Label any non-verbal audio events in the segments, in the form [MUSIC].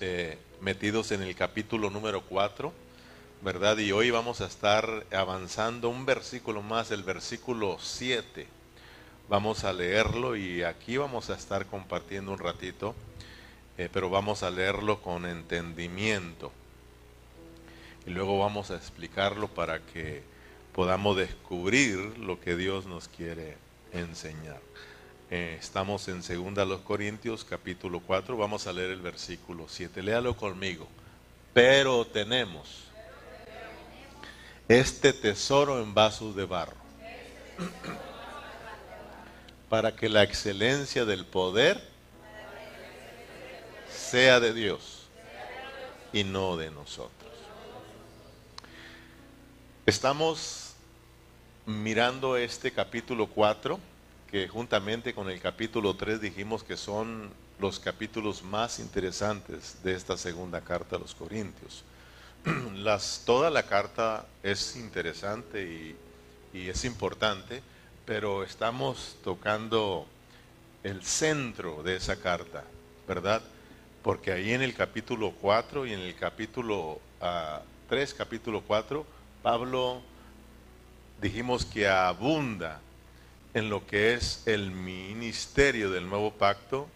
Eh, metidos en el capítulo número 4, ¿verdad? Y hoy vamos a estar avanzando un versículo más, el versículo 7. Vamos a leerlo y aquí vamos a estar compartiendo un ratito, eh, pero vamos a leerlo con entendimiento. Y luego vamos a explicarlo para que podamos descubrir lo que Dios nos quiere enseñar. Eh, estamos en 2 Corintios capítulo 4, vamos a leer el versículo 7. Léalo conmigo. Pero tenemos este tesoro en vasos de barro, para que la excelencia del poder sea de Dios y no de nosotros. Estamos mirando este capítulo 4 que juntamente con el capítulo 3 dijimos que son los capítulos más interesantes de esta segunda carta a los Corintios. [CLEARS THROAT] Toda la carta es interesante y, y es importante, pero estamos tocando el centro de esa carta, ¿verdad? Porque ahí en el capítulo 4 y en el capítulo 3, ah, capítulo 4, Pablo dijimos que abunda en lo que es el ministerio del nuevo pacto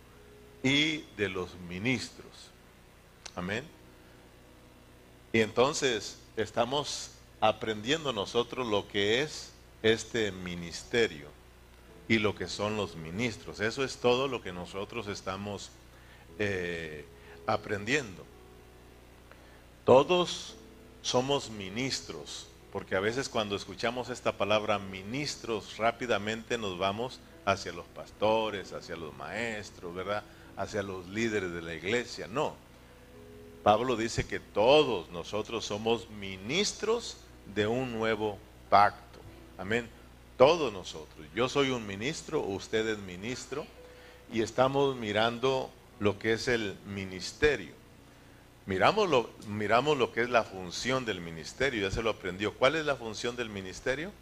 y de los ministros. Amén. Y entonces estamos aprendiendo nosotros lo que es este ministerio y lo que son los ministros. Eso es todo lo que nosotros estamos eh, aprendiendo. Todos somos ministros porque a veces cuando escuchamos esta palabra ministros, rápidamente nos vamos hacia los pastores, hacia los maestros, ¿verdad? Hacia los líderes de la iglesia. No. Pablo dice que todos nosotros somos ministros de un nuevo pacto. Amén. Todos nosotros. Yo soy un ministro, usted es ministro, y estamos mirando lo que es el ministerio. Miramos lo, miramos lo que es la función del ministerio, ya se lo aprendió. ¿Cuál es la función del ministerio?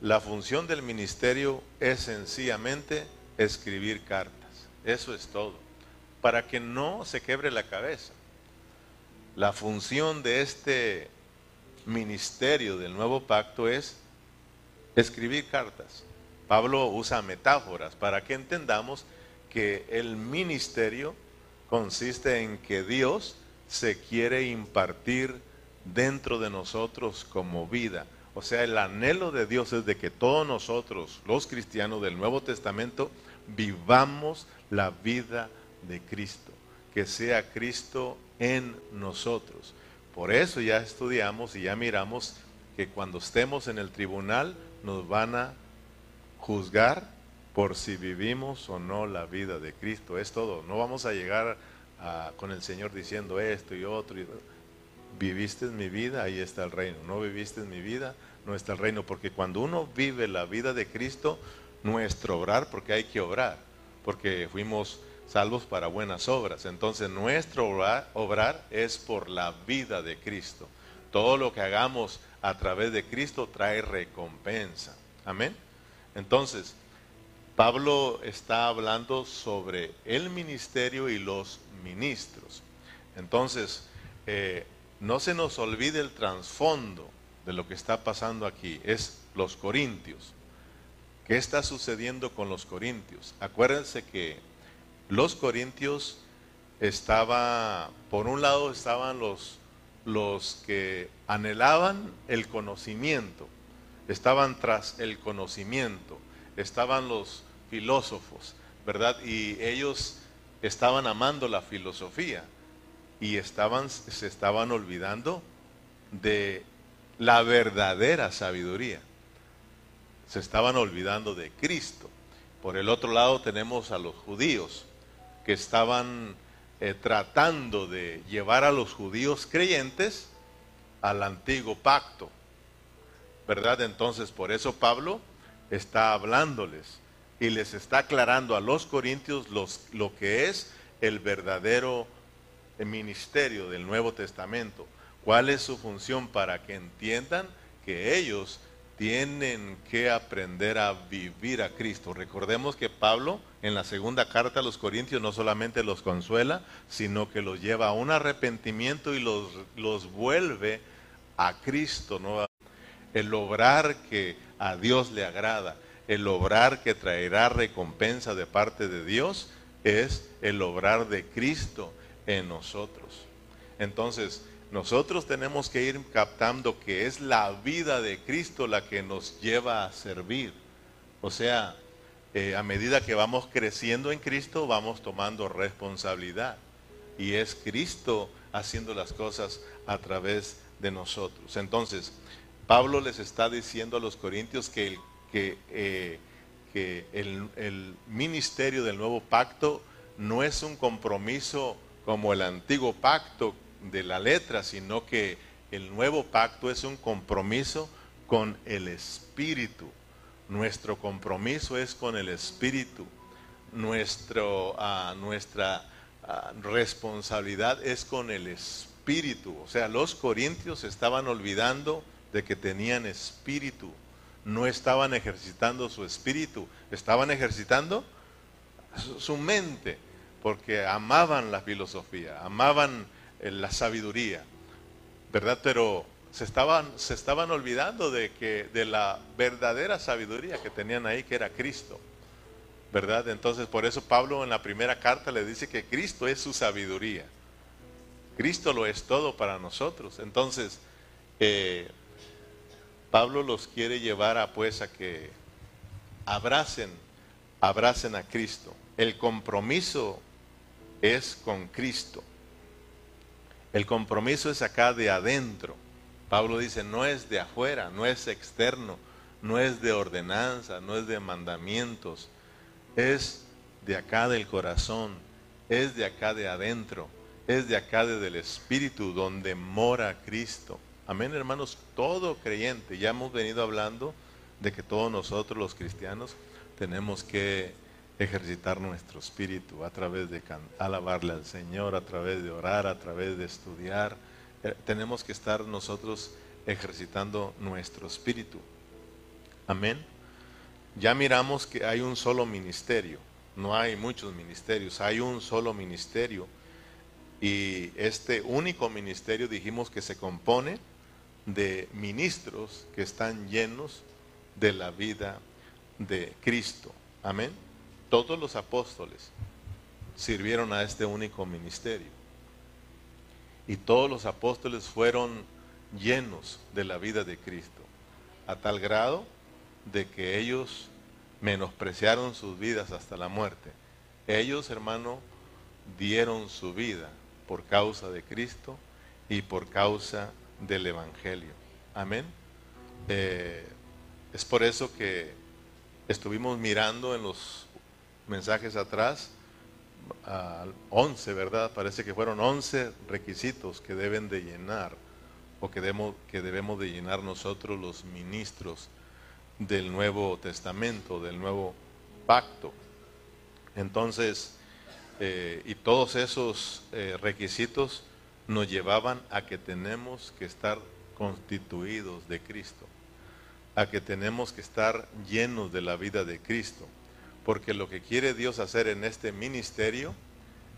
La función del ministerio es sencillamente escribir cartas. Eso es todo. Para que no se quebre la cabeza. La función de este ministerio del nuevo pacto es escribir cartas. Pablo usa metáforas para que entendamos que el ministerio consiste en que Dios se quiere impartir dentro de nosotros como vida. O sea, el anhelo de Dios es de que todos nosotros, los cristianos del Nuevo Testamento, vivamos la vida de Cristo, que sea Cristo en nosotros. Por eso ya estudiamos y ya miramos que cuando estemos en el tribunal nos van a juzgar por si vivimos o no la vida de Cristo. Es todo. No vamos a llegar con el Señor diciendo esto y otro. viviste en mi vida, ahí está el reino. No viviste en mi vida, no está el reino. Porque cuando uno vive la vida de Cristo, nuestro obrar, porque hay que obrar, porque fuimos salvos para buenas obras. Entonces nuestro obrar, obrar es por la vida de Cristo. Todo lo que hagamos a través de Cristo trae recompensa. Amén. Entonces, Pablo está hablando sobre el ministerio y los ministros. Entonces, eh, no se nos olvide el trasfondo de lo que está pasando aquí, es los corintios. ¿Qué está sucediendo con los corintios? Acuérdense que los corintios estaba, por un lado estaban los, los que anhelaban el conocimiento, estaban tras el conocimiento, estaban los filósofos, ¿verdad? Y ellos estaban amando la filosofía y estaban, se estaban olvidando de la verdadera sabiduría. Se estaban olvidando de Cristo. Por el otro lado tenemos a los judíos que estaban eh, tratando de llevar a los judíos creyentes al antiguo pacto. ¿Verdad? Entonces por eso Pablo está hablándoles y les está aclarando a los corintios lo que es el verdadero ministerio del Nuevo Testamento. ¿Cuál es su función para que entiendan que ellos tienen que aprender a vivir a Cristo. Recordemos que Pablo en la segunda carta a los Corintios no solamente los consuela, sino que los lleva a un arrepentimiento y los, los vuelve a Cristo. ¿no? El obrar que a Dios le agrada, el obrar que traerá recompensa de parte de Dios, es el obrar de Cristo en nosotros. Entonces, nosotros tenemos que ir captando que es la vida de Cristo la que nos lleva a servir. O sea, eh, a medida que vamos creciendo en Cristo, vamos tomando responsabilidad. Y es Cristo haciendo las cosas a través de nosotros. Entonces, Pablo les está diciendo a los corintios que el, que, eh, que el, el ministerio del nuevo pacto no es un compromiso como el antiguo pacto de la letra, sino que el nuevo pacto es un compromiso con el Espíritu. Nuestro compromiso es con el Espíritu. Nuestro, ah, nuestra ah, responsabilidad es con el Espíritu. O sea, los corintios estaban olvidando de que tenían Espíritu. No estaban ejercitando su Espíritu, estaban ejercitando su mente, porque amaban la filosofía, amaban la sabiduría, ¿verdad? Pero se estaban, se estaban olvidando de, que, de la verdadera sabiduría que tenían ahí, que era Cristo, ¿verdad? Entonces, por eso Pablo en la primera carta le dice que Cristo es su sabiduría. Cristo lo es todo para nosotros. Entonces, eh, Pablo los quiere llevar a pues a que abracen, abracen a Cristo. El compromiso es con Cristo. El compromiso es acá de adentro. Pablo dice, no es de afuera, no es externo, no es de ordenanza, no es de mandamientos, es de acá del corazón, es de acá de adentro, es de acá del Espíritu donde mora Cristo. Amén, hermanos, todo creyente, ya hemos venido hablando de que todos nosotros los cristianos tenemos que ejercitar nuestro espíritu a través de alabarle al Señor, a través de orar, a través de estudiar. Eh, tenemos que estar nosotros ejercitando nuestro espíritu. Amén. Ya miramos que hay un solo ministerio, no hay muchos ministerios, hay un solo ministerio. Y este único ministerio dijimos que se compone de ministros que están llenos de la vida de Cristo. Amén. Todos los apóstoles sirvieron a este único ministerio. Y todos los apóstoles fueron llenos de la vida de Cristo, a tal grado de que ellos menospreciaron sus vidas hasta la muerte. Ellos, hermano, dieron su vida por causa de Cristo y por causa del Evangelio. Amén. Eh, es por eso que estuvimos mirando en los mensajes atrás, 11, ¿verdad? Parece que fueron 11 requisitos que deben de llenar o que debemos, que debemos de llenar nosotros los ministros del Nuevo Testamento, del Nuevo Pacto. Entonces, eh, y todos esos eh, requisitos nos llevaban a que tenemos que estar constituidos de Cristo, a que tenemos que estar llenos de la vida de Cristo porque lo que quiere Dios hacer en este ministerio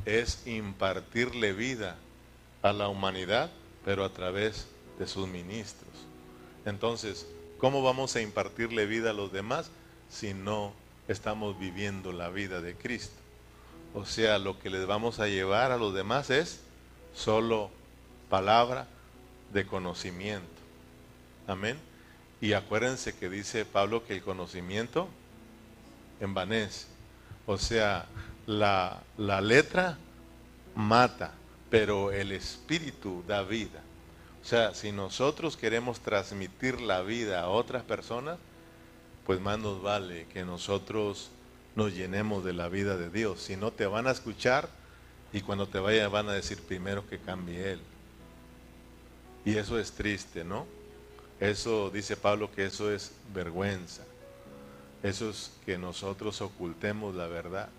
es impartirle vida a la humanidad, pero a través de sus ministros. Entonces, ¿cómo vamos a impartirle vida a los demás si no estamos viviendo la vida de Cristo? O sea, lo que les vamos a llevar a los demás es solo palabra de conocimiento. Amén. Y acuérdense que dice Pablo que el conocimiento envanece. O sea, la, la letra mata, pero el espíritu da vida. O sea, si nosotros queremos transmitir la vida a otras personas, pues más nos vale que nosotros nos llenemos de la vida de Dios. Si no, te van a escuchar y cuando te vayan van a decir primero que cambie Él. Y eso es triste, ¿no? Eso dice Pablo que eso es vergüenza. Eso es que nosotros ocultemos la verdad.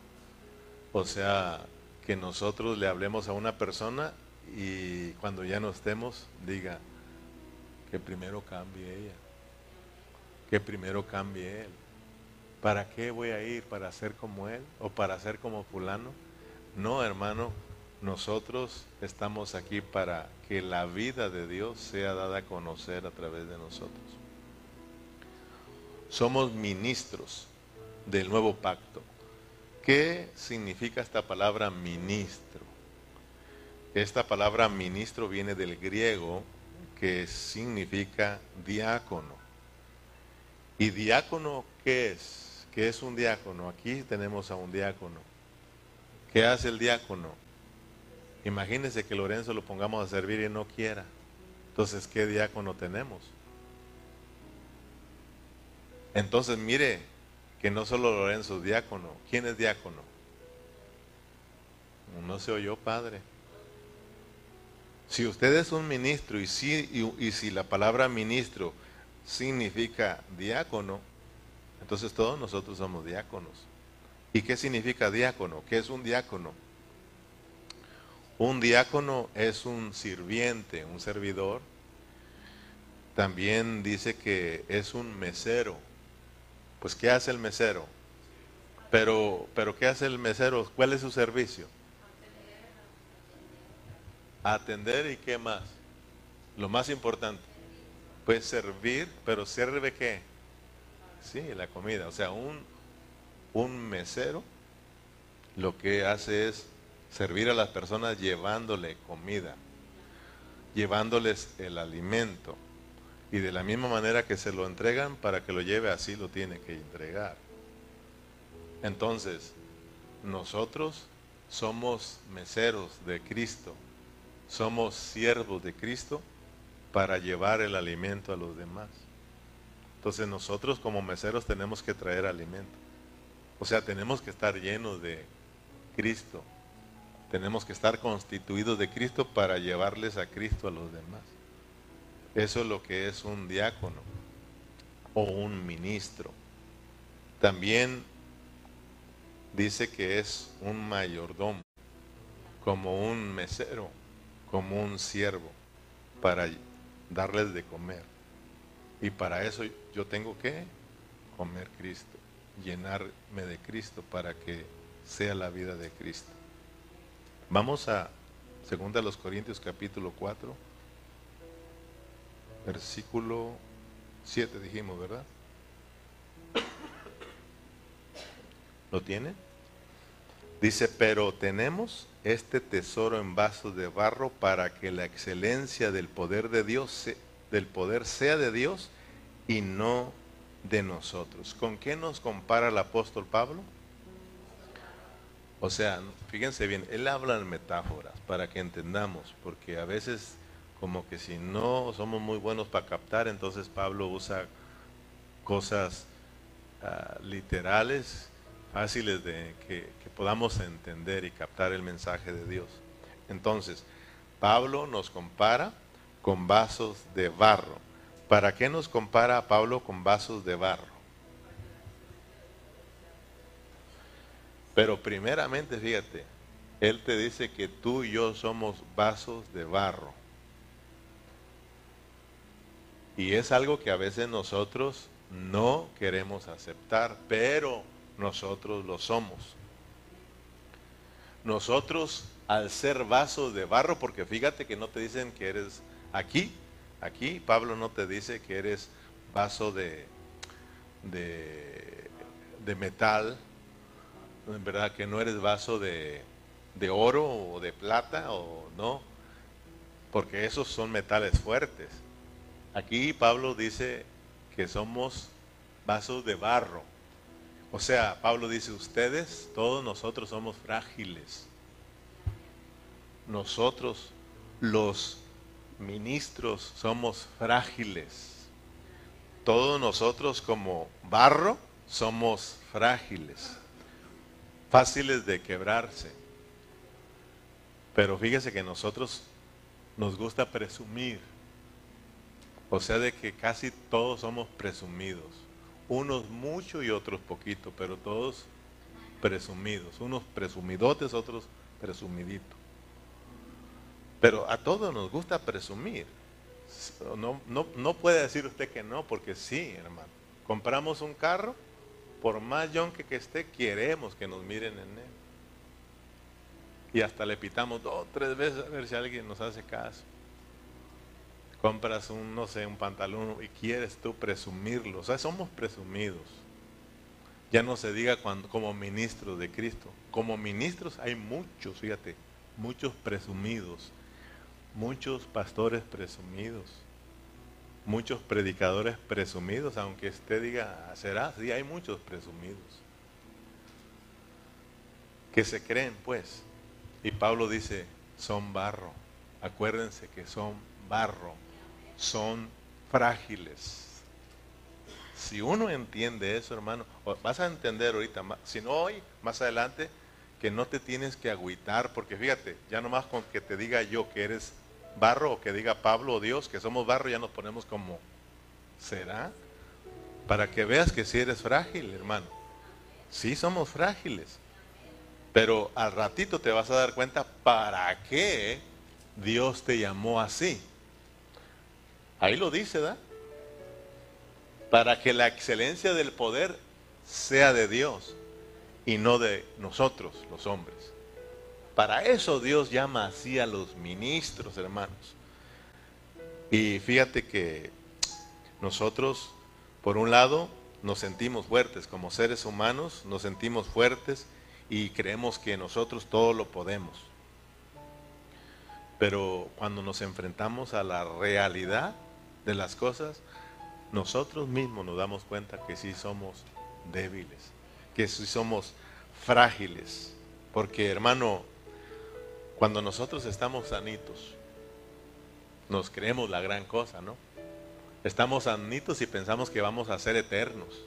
O sea, que nosotros le hablemos a una persona y cuando ya no estemos, diga que primero cambie ella. que primero cambie Él. ¿Para qué voy a ir? ¿Para ser como Él? ¿O para ser como fulano? No, hermano, nosotros estamos aquí para que la vida de Dios sea dada a conocer a través de nosotros. Somos ministros del nuevo pacto. ¿Qué significa esta palabra ministro? Esta palabra ministro viene del griego que significa diácono. ¿Y diácono qué es? ¿Qué es un diácono? Aquí tenemos a un diácono. ¿Qué hace el diácono? Imagínense que Lorenzo lo pongamos a servir y no quiera. Entonces, ¿qué diácono tenemos? Entonces, mire que no solo Lorenzo es diácono. ¿Quién es diácono? No se oyó, padre. Si usted es un ministro y si, y si la palabra ministro significa diácono, entonces todos nosotros somos diáconos. ¿Y qué significa diácono? ¿Qué es un diácono? Un diácono es un sirviente, un servidor. También dice que es un mesero. Pues ¿qué hace el mesero? Pero, pero ¿qué hace el mesero? ¿Cuál es su servicio? Atender y qué más? Lo más importante. Pues servir, pero sirve qué? Sí, la comida. O sea, un, un mesero lo que hace es servir a las personas llevándole comida, llevándoles el alimento. Y de la misma manera que se lo entregan, para que lo lleve así lo tiene que entregar. Entonces, nosotros somos meseros de Cristo, somos siervos de Cristo para llevar el alimento a los demás. Entonces nosotros como meseros tenemos que traer alimento. O sea, tenemos que estar llenos de Cristo, tenemos que estar constituidos de Cristo para llevarles a Cristo a los demás. Eso es lo que es un diácono o un ministro. También dice que es un mayordomo, como un mesero, como un siervo, para darles de comer. Y para eso yo tengo que comer Cristo, llenarme de Cristo para que sea la vida de Cristo. Vamos a 2 los Corintios capítulo 4, versículo 7 dijimos, ¿verdad? ¿Lo tiene? Dice, pero tenemos este tesoro en vasos de barro para que la excelencia del poder de Dios, del poder sea de Dios y no de nosotros. ¿Con qué nos compara el apóstol Pablo? O sea, fíjense bien, él habla en metáforas para que entendamos, porque a veces como que si no somos muy buenos para captar, entonces Pablo usa cosas ah, literales, fáciles de que, que podamos entender y captar el mensaje de Dios. Entonces, Pablo nos compara con vasos de barro. ¿Para qué nos compara Pablo con vasos de barro? Pero primeramente, fíjate, Él te dice que tú y yo somos vasos de barro. Y es algo que a veces nosotros no queremos aceptar, pero nosotros lo somos. Nosotros al ser vasos de barro, porque fíjate que no te dicen que eres aquí, aquí Pablo no te dice que eres vaso de, de, de metal, en verdad que no eres vaso de, oro o de plata o no, porque esos son metales fuertes. Aquí Pablo dice que somos vasos de barro. O sea, Pablo dice, ustedes, todos nosotros somos frágiles. Nosotros, los ministros, somos frágiles. Todos nosotros como barro somos frágiles fáciles de quebrarse. Pero fíjese que nosotros nos gusta presumir. O sea, de que casi todos somos presumidos. Unos mucho y otros poquito, pero todos presumidos. Unos presumidotes, otros presumiditos. Pero a todos nos gusta presumir. No, no, no puede decir usted que no, porque sí, hermano. Compramos un carro, por más yonque que esté, queremos que nos miren en él. Y hasta le pitamos dos o tres veces a ver si alguien nos hace caso. Compras un, no sé, un pantalón y quieres tú presumirlo. O sea, somos presumidos. Ya no se diga cuando, como ministros de Cristo. Como ministros hay muchos, fíjate, muchos presumidos, muchos pastores presumidos, muchos predicadores presumidos, aunque usted diga, será, sí, hay muchos presumidos. Que se creen, pues. Y Pablo dice, son barro. Acuérdense que son barro, son frágiles. Si uno entiende eso, hermano, vas a entender ahorita, si no hoy, más adelante, que no te tienes que agüitar, porque fíjate, ya nomás con que te diga yo que eres barro, o que diga Pablo o Dios que somos barro, ya nos ponemos como, ¿será? Para que veas que si eres frágil, hermano. Sí somos frágiles, pero al ratito te vas a dar cuenta para qué Dios te llamó así. Ahí lo dice, ¿da? Para que la excelencia del poder sea de Dios y no de nosotros, los hombres. Para eso Dios llama así a los ministros, hermanos. Y fíjate que nosotros, por un lado, nos sentimos fuertes como seres humanos, nos sentimos fuertes y creemos que nosotros todo lo podemos. Pero cuando nos enfrentamos a la realidad de las cosas, nosotros mismos nos damos cuenta que sí somos débiles que si somos frágiles. Porque hermano, cuando nosotros estamos sanitos, nos creemos la gran cosa, ¿no? Estamos sanitos y pensamos que vamos a ser eternos.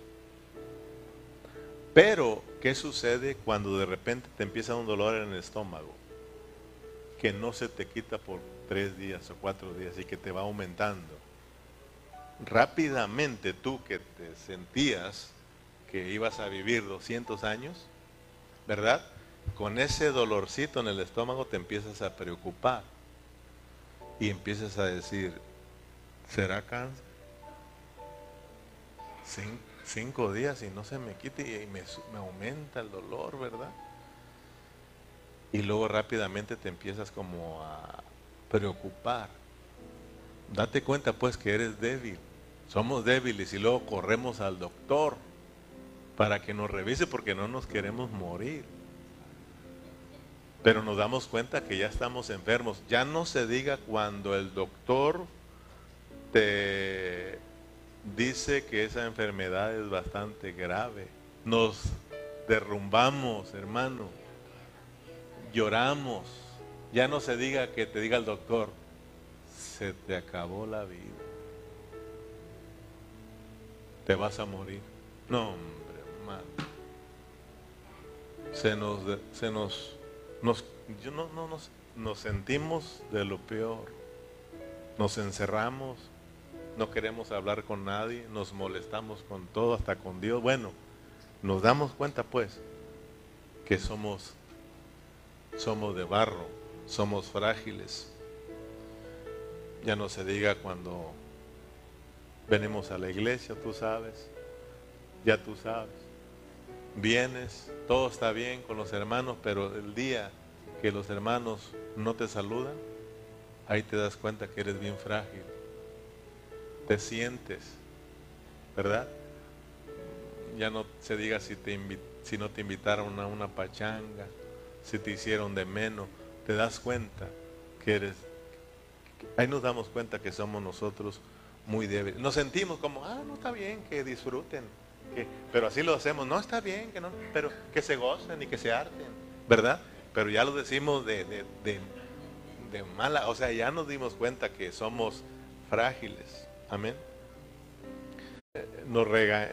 Pero, ¿qué sucede cuando de repente te empieza un dolor en el estómago? Que no se te quita por tres días o cuatro días y que te va aumentando. Rápidamente tú que te sentías que ibas a vivir 200 años, ¿verdad? Con ese dolorcito en el estómago te empiezas a preocupar y empiezas a decir, ¿será cáncer? cinco días y no se me quite y me, me aumenta el dolor, ¿verdad? Y luego rápidamente te empiezas como a preocupar. Date cuenta pues que eres débil. Somos débiles y luego corremos al doctor para que nos revise porque no nos queremos morir. Pero nos damos cuenta que ya estamos enfermos. Ya no se diga cuando el doctor te dice que esa enfermedad es bastante grave. Nos derrumbamos, hermano. Lloramos. Ya no se diga que te diga el doctor, se te acabó la vida. Te vas a morir. No, se nos, se nos, nos, yo no, no, nos, sentimos de lo peor. Nos encerramos, no queremos hablar con nadie, nos molestamos con todo, hasta con Dios. Bueno, nos damos cuenta pues que somos, somos de barro, somos frágiles. Ya no se diga cuando venimos a la iglesia, tú sabes, ya tú sabes vienes, todo está bien con los hermanos, pero el día que los hermanos no te saludan, ahí te das cuenta que eres bien frágil. Te sientes, ¿verdad? Ya no se diga si, te si no te invitaron a una pachanga, si te hicieron de menos, te das cuenta que eres... Ahí nos damos cuenta que somos nosotros muy débiles. Nos sentimos como, ah, no está bien, que disfruten pero así lo hacemos, no está bien, que no, pero que se gocen y que se arten, ¿verdad? Pero ya lo decimos de, de, mala, o sea, ya nos dimos cuenta que somos frágiles, amén. Nos rega,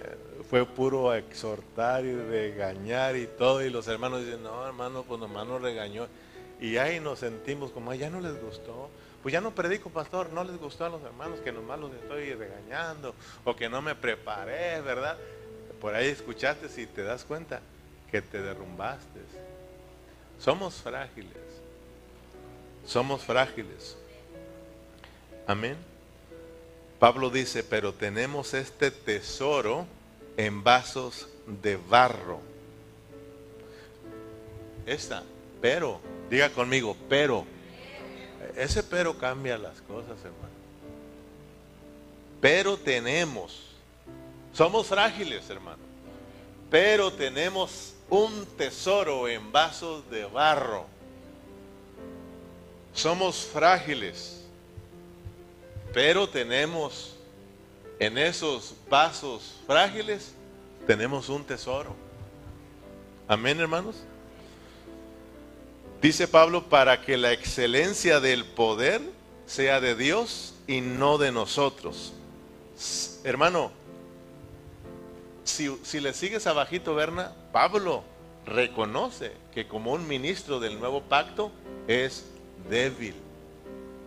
fue puro exhortar y regañar y todo, y los hermanos dicen, no hermano, pues nomás nos regañó. Y ahí nos sentimos como, ya no les gustó, pues ya no predico, pastor, no les gustó a los hermanos que nomás los estoy regañando o que no me preparé, ¿verdad? Por ahí escuchaste y te das cuenta que te derrumbaste. Somos frágiles. Somos frágiles. Amén. Pablo dice, pero tenemos este tesoro en vasos de barro. Esta, pero, diga conmigo, pero. Ese pero cambia las cosas, hermano. Pero tenemos, somos frágiles, hermano, pero tenemos un tesoro en vasos de barro. Somos frágiles, pero tenemos en esos vasos frágiles, tenemos un tesoro. Amén, hermanos. Dice Pablo, para que la excelencia del poder sea de Dios y no de nosotros. Hermano, si, le sigues abajito, Berna, Pablo reconoce que como un ministro del nuevo pacto es débil.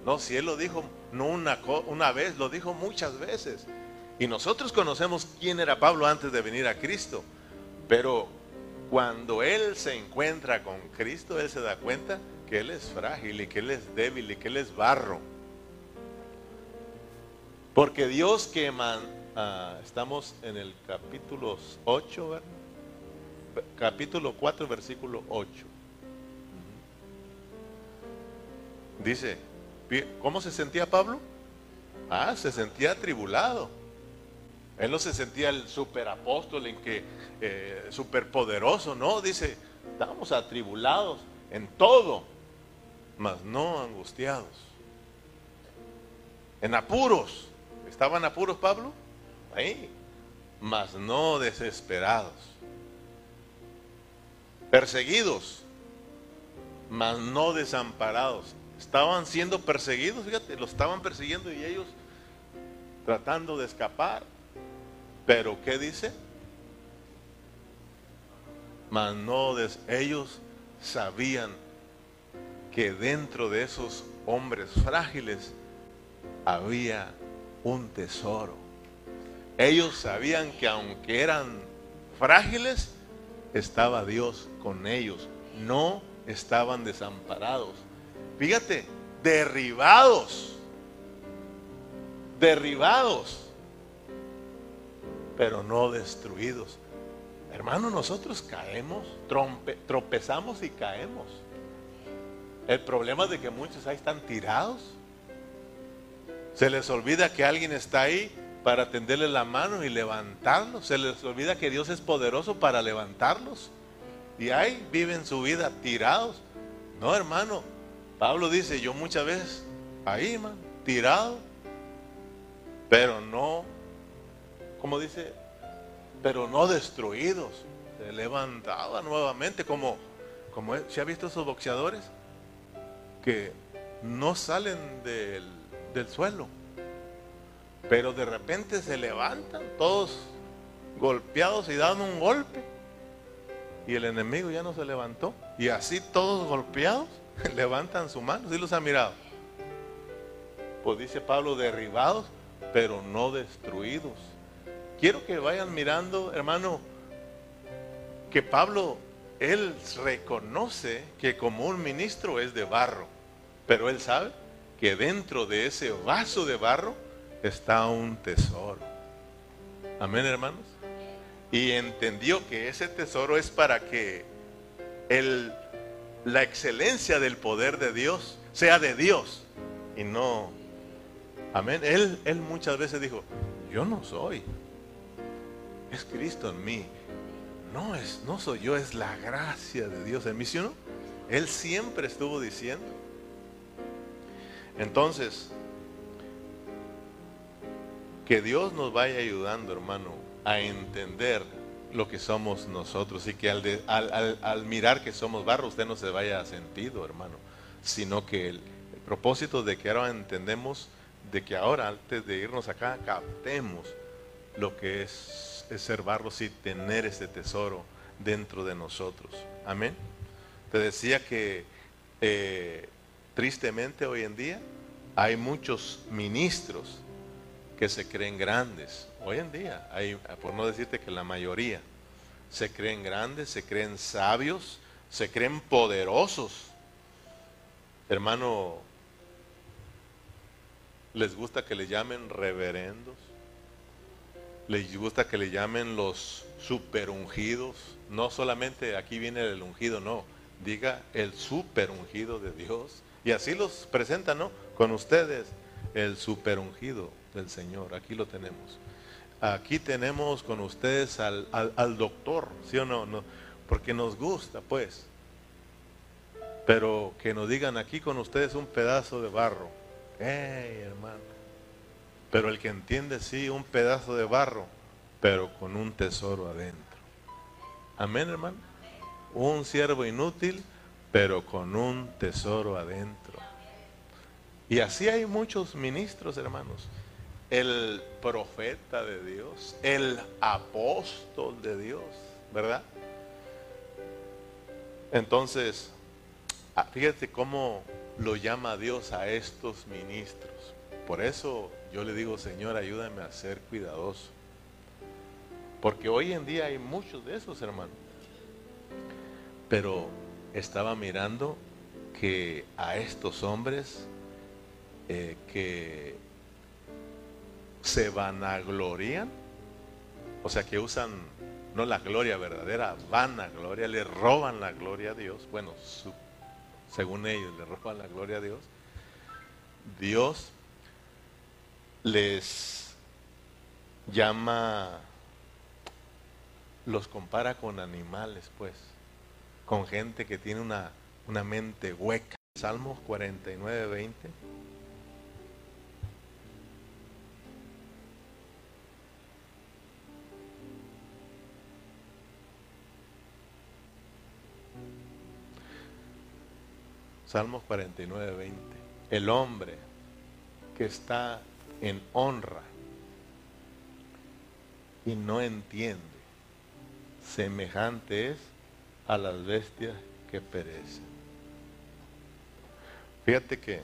No, si él lo dijo no una, una vez, lo dijo muchas veces. Y nosotros conocemos quién era Pablo antes de venir a Cristo. Pero cuando él se encuentra con Cristo, él se da cuenta que él es frágil y que él es débil y que él es barro. Porque Dios que man, ah, estamos en el capítulo 8, ¿verdad? capítulo 4, versículo 8. Dice, ¿cómo se sentía Pablo? Ah, se sentía atribulado. Él no se sentía el superapóstol en que eh, superpoderoso, no, dice, estamos atribulados en todo, mas no angustiados. En apuros. ¿Estaban apuros Pablo? Ahí. Mas no desesperados. Perseguidos, mas no desamparados. Estaban siendo perseguidos, fíjate, lo estaban persiguiendo y ellos tratando de escapar. Pero ¿qué dice? Mas no, ellos sabían que dentro de esos hombres frágiles había un tesoro. Ellos sabían que aunque eran frágiles, estaba Dios con ellos. No estaban desamparados. Fíjate, derribados. Derribados pero no destruidos. Hermano, nosotros caemos, tropezamos y caemos. El problema es de que muchos ahí están tirados. Se les olvida que alguien está ahí para tenderle la mano y levantarlos. Se les olvida que Dios es poderoso para levantarlos. Y ahí viven su vida tirados. No, hermano. Pablo dice, yo muchas veces ahí, man, tirado, pero no como dice, pero no destruidos. Se levantaba nuevamente, como, como ¿se ha visto esos boxeadores? Que no salen del, del suelo, pero de repente se levantan todos golpeados y dando un golpe. Y el enemigo ya no se levantó. Y así todos golpeados [LAUGHS] levantan su mano. ¿Sí los ha mirado? Pues dice Pablo, derribados, pero no destruidos. Quiero que vayan mirando, hermano, que Pablo, él reconoce que como un ministro es de barro, pero él sabe que dentro de ese vaso de barro está un tesoro. Amén, hermanos. Y entendió que ese tesoro es para que el, la excelencia del poder de Dios sea de Dios y no. Amén. Él, él muchas veces dijo, yo no soy es Cristo en mí. No, es, no soy yo, es la gracia de Dios en mí. ¿sí no? Él siempre estuvo diciendo. Entonces, que Dios nos vaya ayudando, hermano, a entender lo que somos nosotros y que al, mirar que somos barro, usted no se vaya sentido, hermano, sino que el, el propósito de que ahora entendemos, de que ahora antes de irnos acá, captemos lo que es es ser barros y tener este tesoro dentro de nosotros. Amén. Te decía que eh, tristemente hoy en día hay muchos ministros que se creen grandes. Hoy en día, hay, por no decirte que la mayoría, se creen grandes, se creen sabios, se creen poderosos. Hermano, les gusta que le llamen reverendos les gusta que le llamen los super ungidos. No solamente aquí viene el ungido, no. Diga el super ungido de Dios. Y así los presentan, ¿no? Con ustedes, el super ungido del Señor. Aquí lo tenemos. Aquí tenemos con ustedes al, al doctor, ¿sí o no? no? Porque nos gusta, pues. Pero que nos digan aquí con ustedes un pedazo de barro. ¡Ey, hermano! Pero el que entiende, sí, un pedazo de barro, pero con un tesoro adentro. Amén, hermano. Un siervo inútil, pero con un tesoro adentro. Y así hay muchos ministros, hermanos. El profeta de Dios, el apóstol de Dios, ¿verdad? Entonces, ah, fíjate cómo lo llama Dios a estos ministros. Por eso yo le digo, Señor, ayúdame a ser cuidadoso. Porque hoy en día hay muchos de esos, hermanos. Pero estaba mirando que a estos hombres eh, que se vanaglorían, o sea, que usan no la gloria verdadera, vanagloria, le roban la gloria a Dios. Bueno, según ellos, le roban la gloria a Dios. Dios les llama, los compara con animales, pues, con gente que tiene una, una mente hueca. Salmos 49, 20. Salmos 49, 20. El hombre que está en honra y no entiende, semejante es a las bestias que perecen. Fíjate que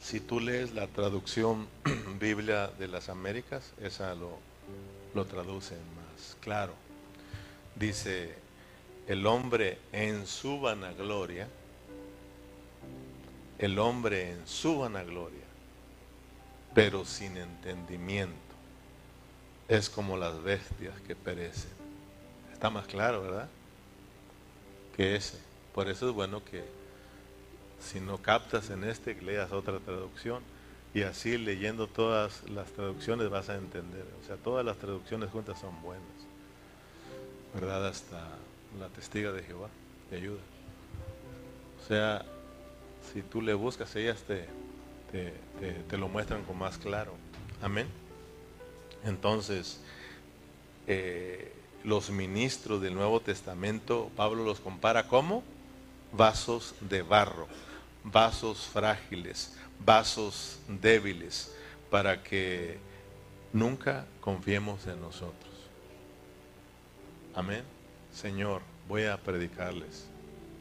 si tú lees la traducción [CLEARS THROAT] Biblia de las Américas, esa lo, lo traduce más claro. Dice, el hombre en su vanagloria, el hombre en su vanagloria, pero sin entendimiento. Es como las bestias que perecen. Está más claro, ¿verdad? Que ese. Por eso es bueno que si no captas en este, leas otra traducción. Y así leyendo todas las traducciones vas a entender. O sea, todas las traducciones juntas son buenas. ¿Verdad? Hasta la testiga de Jehová te ayuda. O sea, si tú le buscas, ellas te, te, lo muestran con más claro. Amén. Entonces, eh, los ministros del Nuevo Testamento, Pablo los compara como vasos de barro, vasos frágiles, vasos débiles, para que nunca confiemos en nosotros. Amén. Señor, voy a predicarles.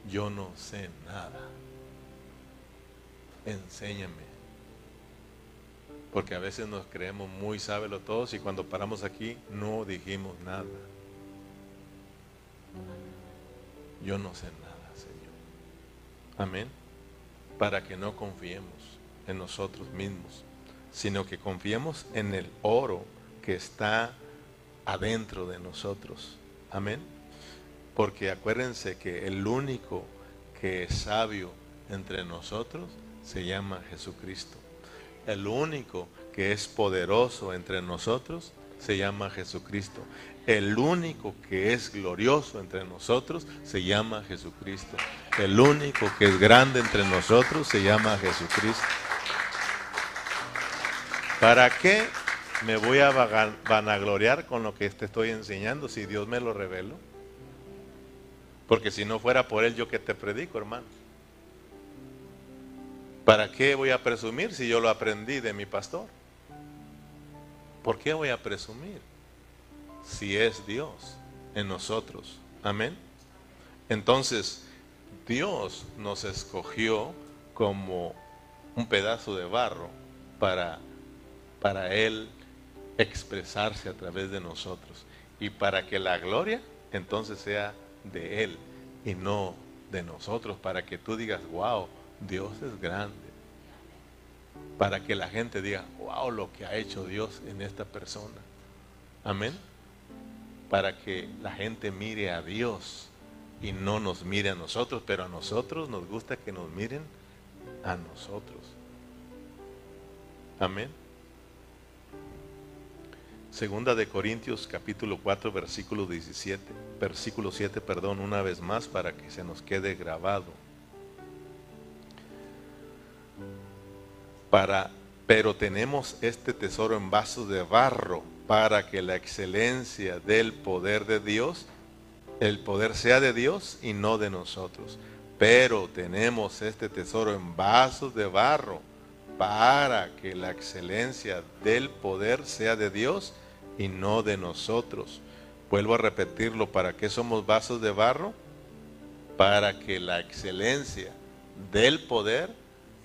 Yo no sé nada. Enséñame porque a veces nos creemos muy sábelo todos y cuando paramos aquí no dijimos nada. Yo no sé nada, Señor. Amén. Para que no confiemos en nosotros mismos, sino que confiemos en el oro que está adentro de nosotros. Amén. Porque acuérdense que el único que es sabio entre nosotros se llama Jesucristo el único que es poderoso entre nosotros se llama Jesucristo. El único que es glorioso entre nosotros se llama Jesucristo. El único que es grande entre nosotros se llama Jesucristo. ¿Para qué me voy a vanagloriar con lo que te estoy enseñando si Dios me lo reveló? Porque si no fuera por Él, yo que te predico, hermano. ¿Para qué voy a presumir si yo lo aprendí de mi pastor? ¿Por qué voy a presumir si es Dios en nosotros? Amén. Entonces, Dios nos escogió como un pedazo de barro para, para Él expresarse a través de nosotros. Y para que la gloria entonces sea de Él y no de nosotros, para que tú digas, wow, Dios es grande. Para que la gente diga, wow, lo que ha hecho Dios en esta persona. Amén. Para que la gente mire a Dios y no nos mire a nosotros, pero a nosotros nos gusta que nos miren a nosotros. Amén. Segunda de Corintios capítulo 4 versículo 17, versículo 7, perdón, una vez más para que se nos quede grabado. Para pero tenemos este tesoro en vasos de barro para que la excelencia del poder de Dios, el poder sea de Dios y no de nosotros. Pero tenemos este tesoro en vasos de barro para que la excelencia del poder sea de Dios y no de nosotros. Vuelvo a repetirlo, ¿para qué somos vasos de barro? Para que la excelencia del poder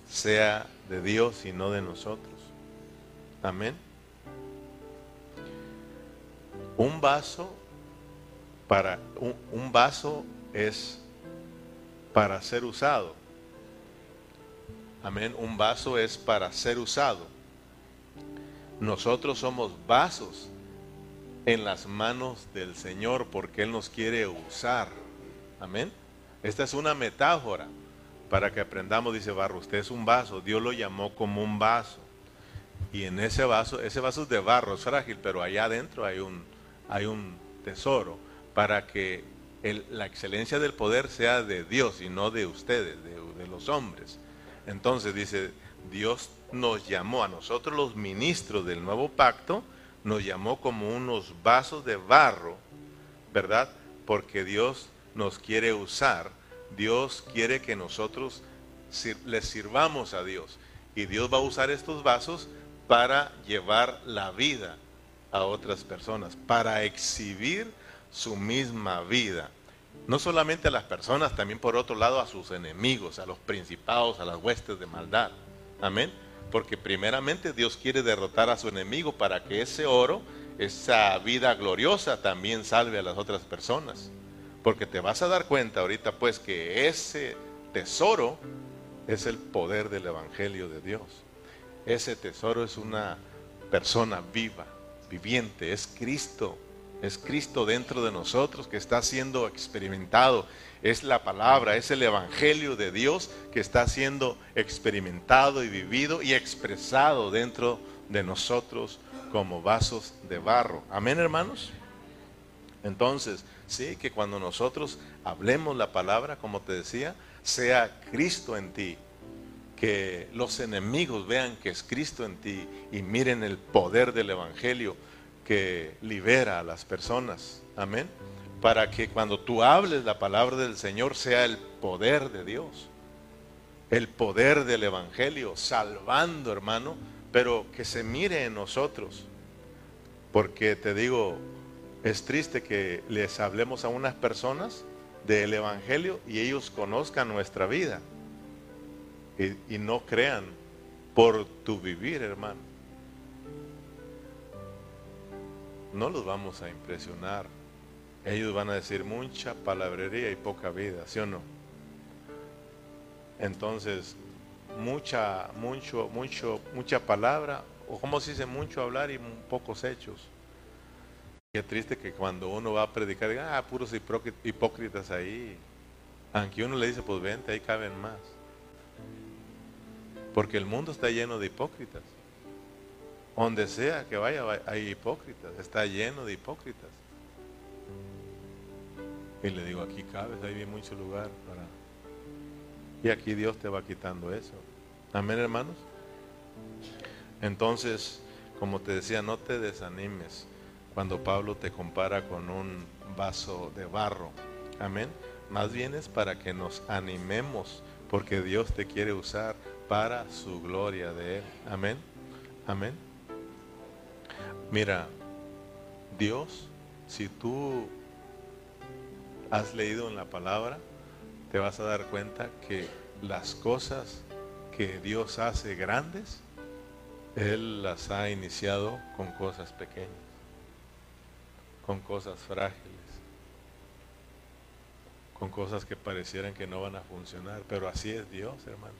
sea de Dios y no de nosotros. Amén. Un vaso para un, vaso es para ser usado. Amén. Un vaso es para ser usado. Nosotros somos vasos en las manos del Señor porque Él nos quiere usar. Amén. Esta es una metáfora para que aprendamos, dice Barro, usted es un vaso, Dios lo llamó como un vaso. Y en ese vaso, ese vaso es de barro, es frágil, pero allá adentro hay un, hay un tesoro para que la excelencia del poder sea de Dios y no de ustedes, de, de los hombres. Entonces dice, Dios nos llamó a nosotros los ministros del nuevo pacto, nos llamó como unos vasos de barro, ¿verdad? Porque Dios nos quiere usar, Dios quiere que nosotros le sirvamos a Dios. Y Dios va a usar estos vasos para llevar la vida a otras personas, para exhibir su misma vida. No solamente a las personas, también por otro lado a sus enemigos, a los principados, a las huestes de maldad. Amén. Porque primeramente Dios quiere derrotar a su enemigo para que ese oro, esa vida gloriosa también salve a las otras personas. Porque te vas a dar cuenta ahorita pues que ese tesoro es el poder del Evangelio de Dios. Ese tesoro es una persona viva, viviente, es Cristo. Es Cristo dentro de nosotros que está siendo experimentado. Es la palabra, es el Evangelio de Dios que está siendo experimentado y vivido y expresado dentro de nosotros como vasos de barro. Amén, hermanos. Entonces, sí, que cuando nosotros hablemos la palabra, como te decía, sea Cristo en ti. Que los enemigos vean que es Cristo en ti y miren el poder del Evangelio que libera a las personas. Amén. Para que cuando tú hables la palabra del Señor sea el poder de Dios. El poder del Evangelio, salvando, hermano, pero que se mire en nosotros. Porque te digo, es triste que les hablemos a unas personas del Evangelio y ellos conozcan nuestra vida y, no crean por tu vivir, hermano. No los vamos a impresionar. Ellos van a decir mucha palabrería y poca vida, ¿sí o no? Entonces, mucha, mucho, mucho, mucha palabra, o como se dice, mucho hablar y pocos hechos. Qué triste que cuando uno va a predicar, diga, ah, puros hipócritas ahí. Aunque uno le dice, pues vente, ahí caben más. Porque el mundo está lleno de hipócritas. Donde sea que vaya, hay hipócritas. Está lleno de hipócritas. Y le digo, aquí cabes, ahí hay mucho lugar para... Y aquí Dios te va quitando eso. Amén, hermanos. Entonces, como te decía, no te desanimes cuando Pablo te compara con un vaso de barro. Amén. Más bien es para que nos animemos, porque Dios te quiere usar para su gloria de Él. Amén. Amén. Mira, Dios, si tú has leído en la palabra, te vas a dar cuenta que las cosas que Dios hace grandes, Él las ha iniciado con cosas pequeñas con cosas frágiles, con cosas que parecieran que no van a funcionar, pero así es Dios, hermano.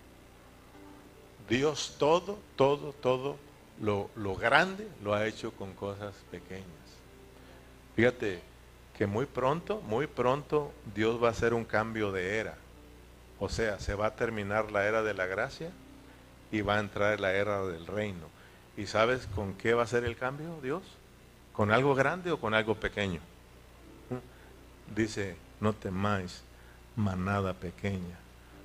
Dios todo, todo, todo lo, lo grande lo ha hecho con cosas pequeñas. Fíjate que muy pronto, muy pronto Dios va a hacer un cambio de era. O sea, se va a terminar la era de la gracia y va a entrar la era del reino. ¿Y sabes con qué va a ser el cambio Dios? ¿Con algo grande o con algo pequeño? Dice, no temáis manada pequeña,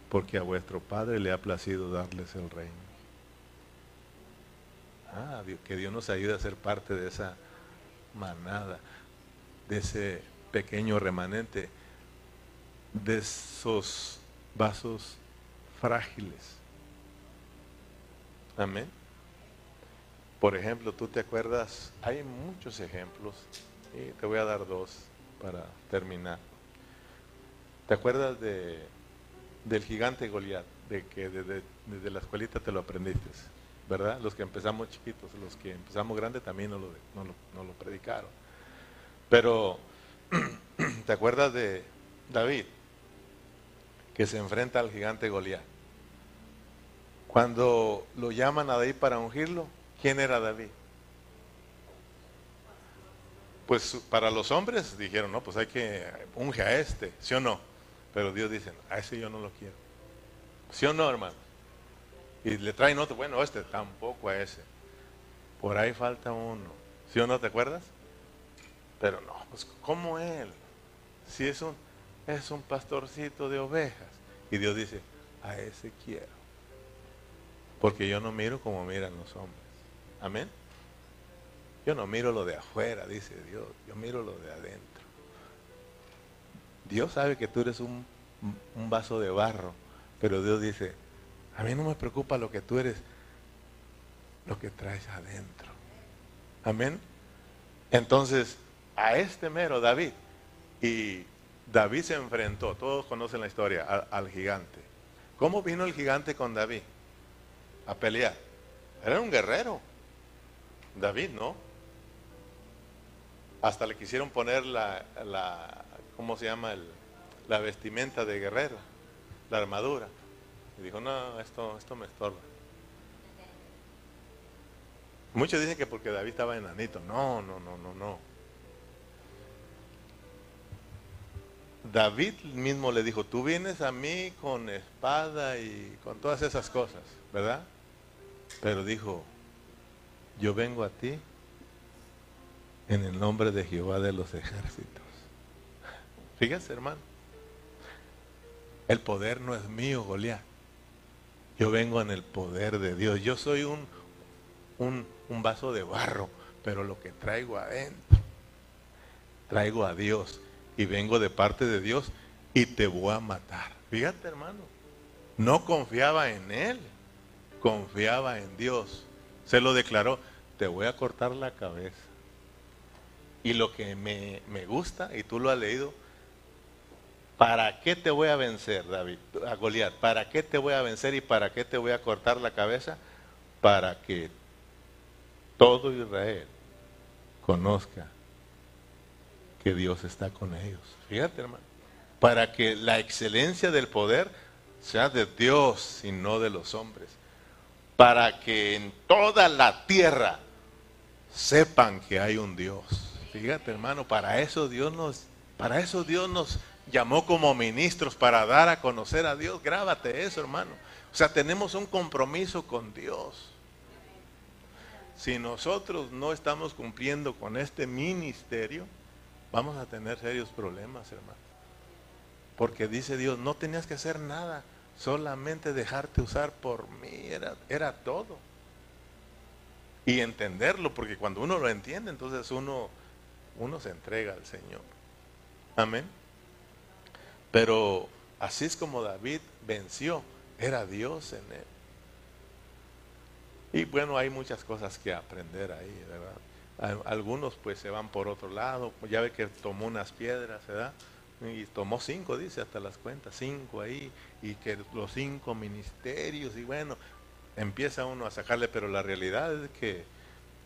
porque a vuestro Padre le ha placido darles el reino. Ah, que Dios nos ayude a ser parte de esa manada, de ese pequeño remanente, de esos vasos frágiles. Amén. Por ejemplo, tú te acuerdas, hay muchos ejemplos, y te voy a dar dos para terminar. ¿Te acuerdas de, del gigante Goliat? De que desde, desde, la escuelita te lo aprendiste, ¿verdad? Los que empezamos chiquitos, los que empezamos grandes también no lo, no lo, predicaron. Pero, [CLEARS THROAT] ¿te acuerdas de David? Que se enfrenta al gigante Goliat. Cuando lo llaman a David para ungirlo, ¿quién era David? Pues para los hombres dijeron, no, pues hay que unge a este, ¿sí o no? Pero Dios dice, a ese yo no lo quiero. ¿Sí o no, hermano? Y le traen otro, bueno, este tampoco a ese. Por ahí falta uno. ¿Sí o no te acuerdas? Pero no, pues como él. Si es un, es un pastorcito de ovejas. Y Dios dice, a ese quiero. Porque yo no miro como miran los hombres. Amén. Yo no miro lo de afuera, dice Dios. Yo miro lo de adentro. Dios sabe que tú eres un, vaso de barro, pero Dios dice, a mí no me preocupa lo que tú eres, lo que traes adentro. Amén. Entonces, a este mero David, y David se enfrentó, todos conocen la historia, al, gigante. ¿Cómo vino el gigante con David? A pelear. Era un guerrero. David, ¿no? Hasta le quisieron poner la, ¿cómo se llama? la vestimenta de guerrero, la armadura. Y dijo, no, esto, esto me estorba. Muchos dicen que porque David estaba enanito. No, no, no, no, no. David mismo le dijo, tú vienes a mí con espada y con todas esas cosas, ¿verdad? Pero dijo, yo vengo a ti en el nombre de Jehová de los ejércitos. Fíjense, hermano. El poder no es mío, Goliat. Yo vengo en el poder de Dios. Yo soy un, un vaso de barro, pero lo que traigo adentro, traigo a Dios y vengo de parte de Dios y te voy a matar. Fíjate, hermano. No confiaba en Él, confiaba en Dios. Se lo declaró, te voy a cortar la cabeza. Y lo que me, me gusta, y tú lo has leído, ¿Para qué te voy a vencer, David? A Goliat. ¿Para qué te voy a vencer y para qué te voy a cortar la cabeza? Para que todo Israel conozca que Dios está con ellos. Fíjate, hermano. Para que la excelencia del poder sea de Dios y no de los hombres. Para que en toda la tierra sepan que hay un Dios. Fíjate, hermano, para eso Dios nos para eso Dios nos llamó como ministros para dar a conocer a Dios. Grábate eso, hermano. O sea, tenemos un compromiso con Dios. Si nosotros no estamos cumpliendo con este ministerio, vamos a tener serios problemas, hermano. Porque dice Dios, no tenías que hacer nada, solamente dejarte usar por mí, era, era todo. Y entenderlo, porque cuando uno lo entiende, entonces uno, uno se entrega al Señor. Amén. Pero así es como David venció, era Dios en él. Y bueno, hay muchas cosas que aprender ahí, ¿verdad? Algunos pues se van por otro lado, ya ve que tomó unas piedras, ¿verdad? Y tomó cinco, dice, hasta las cuentas, cinco ahí, y que los cinco ministerios, y bueno, empieza uno a sacarle, pero la realidad es que,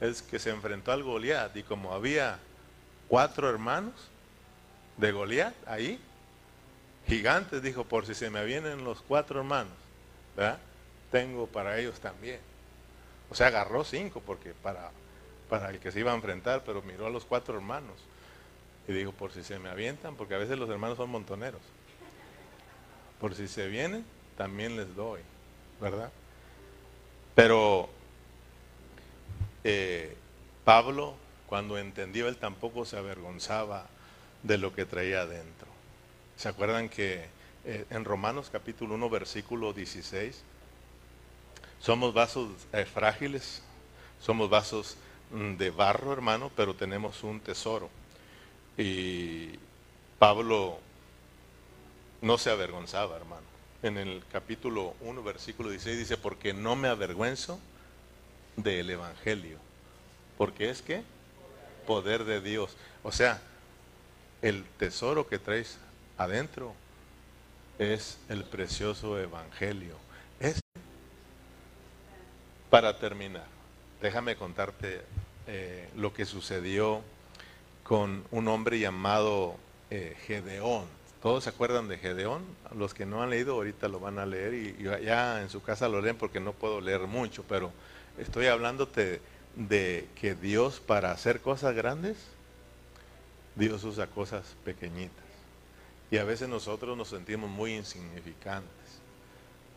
es que se enfrentó al Goliat, y como había cuatro hermanos de Goliat ahí, gigantes, dijo, por si se me vienen los cuatro hermanos, ¿verdad? Tengo para ellos también. O sea, agarró cinco porque para, para el que se iba a enfrentar, pero miró a los cuatro hermanos. Y dijo, por si se me avientan, porque a veces los hermanos son montoneros. Por si se vienen, también les doy, ¿verdad? Pero eh, Pablo, cuando entendió, él tampoco se avergonzaba de lo que traía adentro. ¿Se acuerdan que eh, en Romanos capítulo 1, versículo 16, somos vasos eh, frágiles, somos vasos mm, de barro, hermano, pero tenemos un tesoro. Y Pablo no se avergonzaba, hermano. En el capítulo 1, versículo 16 dice, porque no me avergüenzo del Evangelio. Porque es que poder de Dios. O sea, el tesoro que traes adentro es el precioso Evangelio. Es para terminar, déjame contarte eh, lo que sucedió con un hombre llamado eh, Gedeón. ¿Todos se acuerdan de Gedeón? Los que no han leído ahorita lo van a leer y, ya en su casa lo leen porque no puedo leer mucho, pero estoy hablándote de que Dios para hacer cosas grandes, Dios usa cosas pequeñitas. Y a veces nosotros nos sentimos muy insignificantes.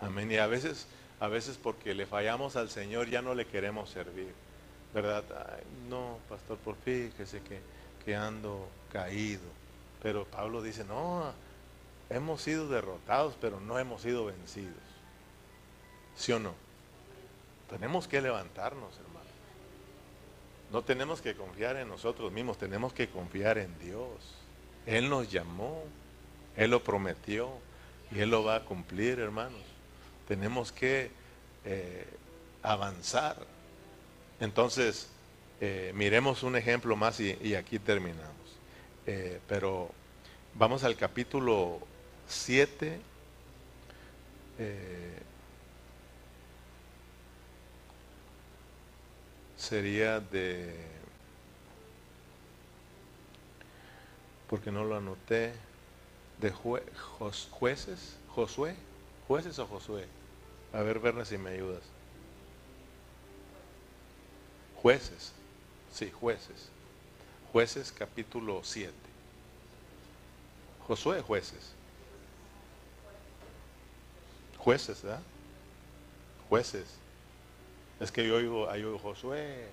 Amén. Y a veces, a veces porque le fallamos al Señor ya no le queremos servir. ¿Verdad? no, pastor, por que, que ando caído. Pero Pablo dice, no, hemos sido derrotados, pero no hemos sido vencidos. ¿Sí o no? Tenemos que levantarnos, hermano. No tenemos que confiar en nosotros mismos, tenemos que confiar en Dios. Él nos llamó, Él lo prometió y Él lo va a cumplir, hermanos. Tenemos que eh, avanzar. Entonces, eh, miremos un ejemplo más y, aquí terminamos. Eh, pero vamos al capítulo 7. sería de, porque no lo anoté, de jueces, Josué, jueces o Josué. A ver, Verne, si me ayudas. Jueces, sí, jueces. Jueces capítulo 7. Josué, jueces. Jueces, ¿verdad? Jueces. Es que yo oigo, oigo Josué,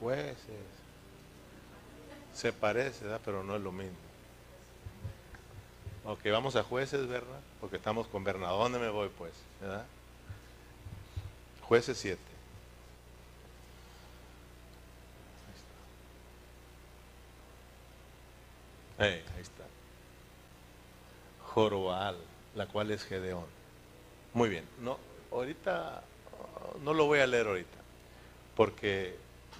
jueces. Se parece, ¿verdad? Pero no es lo mismo. Ok, vamos a jueces, ¿verdad? Porque estamos con Bernardo. ¿Dónde me voy, pues? ¿Verdad? Jueces 7. Ahí está. Joroal, la cual es Gedeón. Muy bien. No, ahorita no lo voy a leer ahorita, porque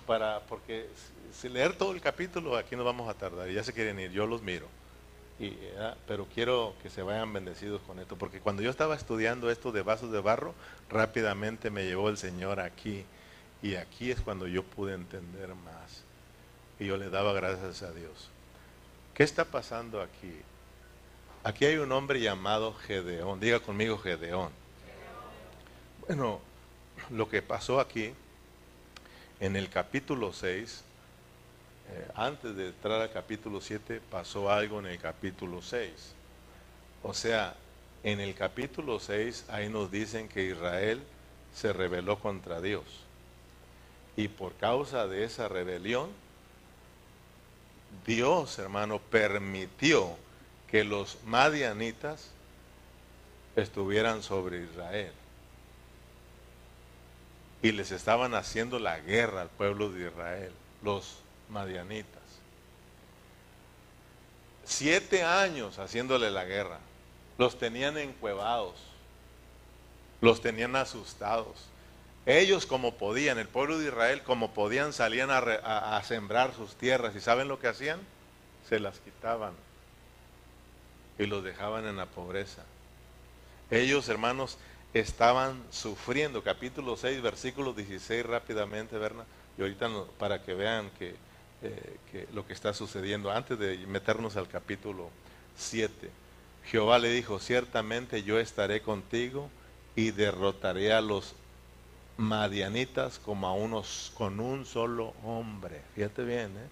para porque si leer todo el capítulo aquí nos vamos a tardar, ya se quieren ir, yo los miro. Y, pero quiero que se vayan bendecidos con esto, porque cuando yo estaba estudiando esto de vasos de barro, rápidamente me llevó el Señor aquí, y aquí es cuando yo pude entender más. Y yo le daba gracias a Dios. ¿Qué está pasando aquí? Aquí hay un hombre llamado Gedeón, diga conmigo Gedeón. Bueno, lo que pasó aquí, en el capítulo 6, eh, antes de entrar al capítulo 7, pasó algo en el capítulo 6. O sea, en el capítulo 6, ahí nos dicen que Israel se rebeló contra Dios. Y por causa de esa rebelión, Dios, hermano, permitió que los madianitas estuvieran sobre Israel y les estaban haciendo la guerra al pueblo de Israel, los madianitas. Siete años haciéndole la guerra. Los tenían encuevados, los tenían asustados. Ellos como podían, el pueblo de Israel como podían, salían a, sembrar sus tierras. ¿Y saben lo que hacían? Se las quitaban y los dejaban en la pobreza. Ellos, hermanos, estaban sufriendo. Capítulo 6, versículo 16 rápidamente, ¿verdad? Y ahorita para que vean que, eh, que, lo que está sucediendo, antes de meternos al capítulo 7, Jehová le dijo, ciertamente yo estaré contigo y derrotaré a los madianitas como a unos con un solo hombre. Fíjate bien, ¿eh?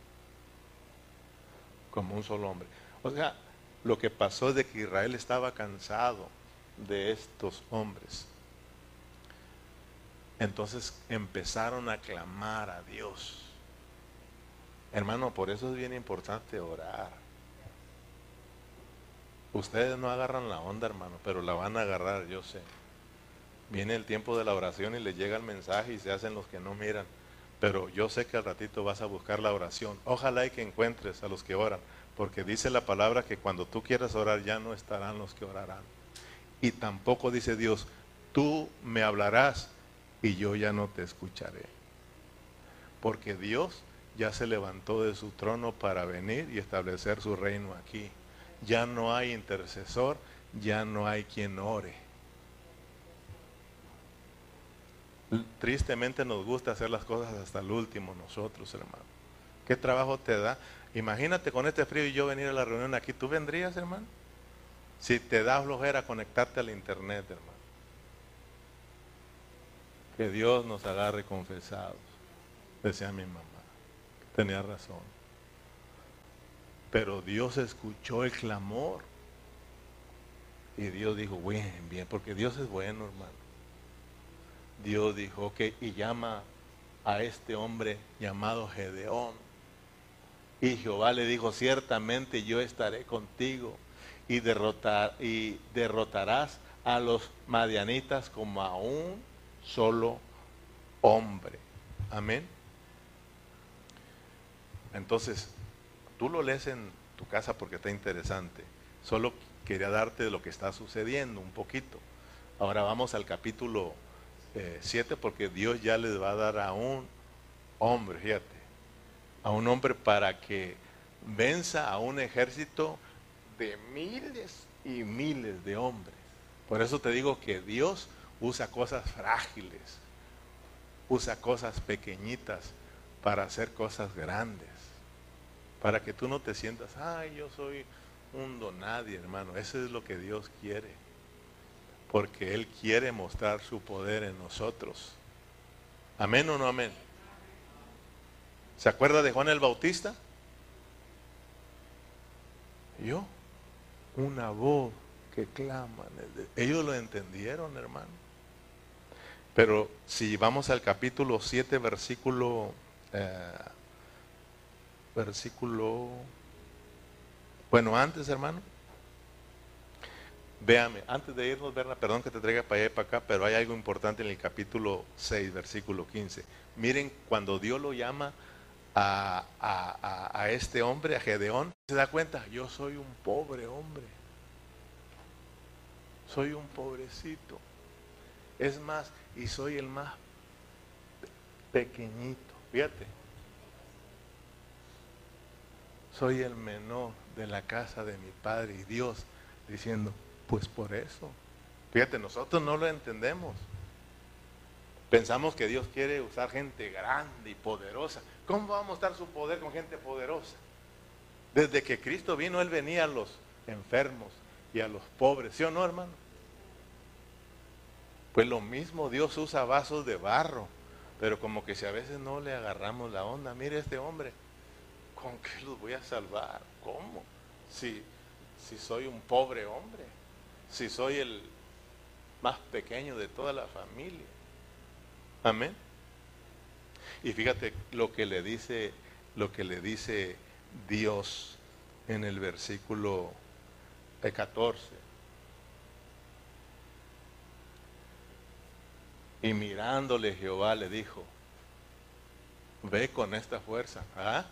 como un solo hombre. O sea, lo que pasó es de que Israel estaba cansado de estos hombres. Entonces empezaron a clamar a Dios. Hermano, por eso es bien importante orar. Ustedes no agarran la onda, hermano, pero la van a agarrar, yo sé. Viene el tiempo de la oración y les llega el mensaje y se hacen los que no miran. Pero yo sé que al ratito vas a buscar la oración. Ojalá y que encuentres a los que oran, porque dice la palabra que cuando tú quieras orar ya no estarán los que orarán. Y tampoco dice Dios, tú me hablarás y yo ya no te escucharé. Porque Dios ya se levantó de su trono para venir y establecer su reino aquí. Ya no hay intercesor, ya no hay quien ore. Tristemente nos gusta hacer las cosas hasta el último nosotros, hermano. ¿Qué trabajo te da? Imagínate con este frío y yo venir a la reunión aquí. ¿Tú vendrías, hermano? Si te da flojera conectarte al internet, hermano. Que Dios nos agarre confesados, decía mi mamá. Tenía razón. Pero Dios escuchó el clamor. Y Dios dijo, bien, bien, porque Dios es bueno, hermano. Dios dijo, ok, y llama a este hombre llamado Gedeón. Y Jehová le dijo, ciertamente yo estaré contigo y, derrotar, y derrotarás a los madianitas como a un solo hombre. Amén. Entonces, tú lo lees en tu casa porque está interesante. Solo quería darte lo que está sucediendo un poquito. Ahora vamos al capítulo 7 eh, porque Dios ya les va a dar a un hombre, fíjate, a un hombre para que venza a un ejército de miles y miles de hombres. Por eso te digo que Dios usa cosas frágiles, usa cosas pequeñitas para hacer cosas grandes. Para que tú no te sientas, ay, yo soy un donadie, hermano. Eso es lo que Dios quiere. Porque Él quiere mostrar su poder en nosotros. Amén o no amén. ¿Se acuerda de Juan el Bautista? Yo, una voz que clama. Ellos lo entendieron, hermano. Pero si vamos al capítulo 7, versículo eh, versículo, bueno, antes hermano, véame, antes de irnos, verla, perdón que te traiga para allá y para acá, pero hay algo importante en el capítulo 6, versículo 15. Miren, cuando Dios lo llama a, a este hombre, a Gedeón, se da cuenta, yo soy un pobre hombre, soy un pobrecito. Es más, y soy el más pequeñito. Fíjate, soy el menor de la casa de mi padre y Dios diciendo, pues por eso. Fíjate, nosotros no lo entendemos. Pensamos que Dios quiere usar gente grande y poderosa. ¿Cómo va a mostrar su poder con gente poderosa? Desde que Cristo vino, Él venía a los enfermos y a los pobres, ¿sí o no, hermano? Pues lo mismo, Dios usa vasos de barro, pero como que si a veces no le agarramos la onda, mire este hombre, ¿con qué los voy a salvar? ¿Cómo? Si, si soy un pobre hombre, si soy el más pequeño de toda la familia. Amén. Y fíjate lo que le dice, lo que le dice Dios en el versículo 14. Y mirándole Jehová le dijo, ve con esta fuerza. ¿Ah?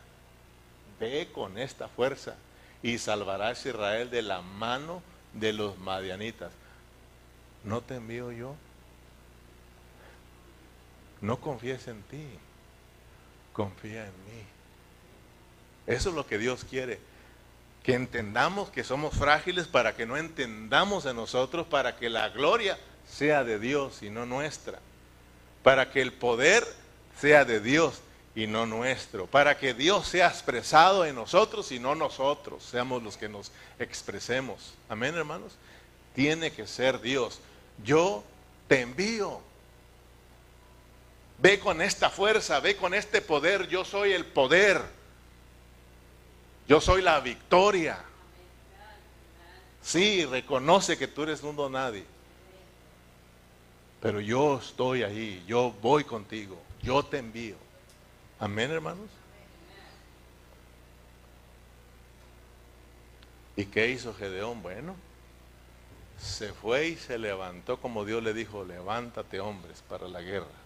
ve con esta fuerza y salvarás a Israel de la mano de los madianitas. ¿No te envío yo? No confíes en ti, confía en mí. Eso es lo que Dios quiere. Que entendamos que somos frágiles para que no entendamos en nosotros, para que la gloria sea de Dios y no nuestra. Para que el poder sea de Dios y no nuestro, para que Dios sea expresado en nosotros y no nosotros seamos los que nos expresemos. Amén, hermanos. Tiene que ser Dios. Yo te envío. Ve con esta fuerza, ve con este poder. Yo soy el poder. Yo soy la victoria. Sí, reconoce que tú eres un don nadie. Pero yo estoy ahí, yo voy contigo, yo te envío. Amén, hermanos. ¿Y qué hizo Gedeón? Bueno, se fue y se levantó como Dios le dijo, levántate hombres para la guerra.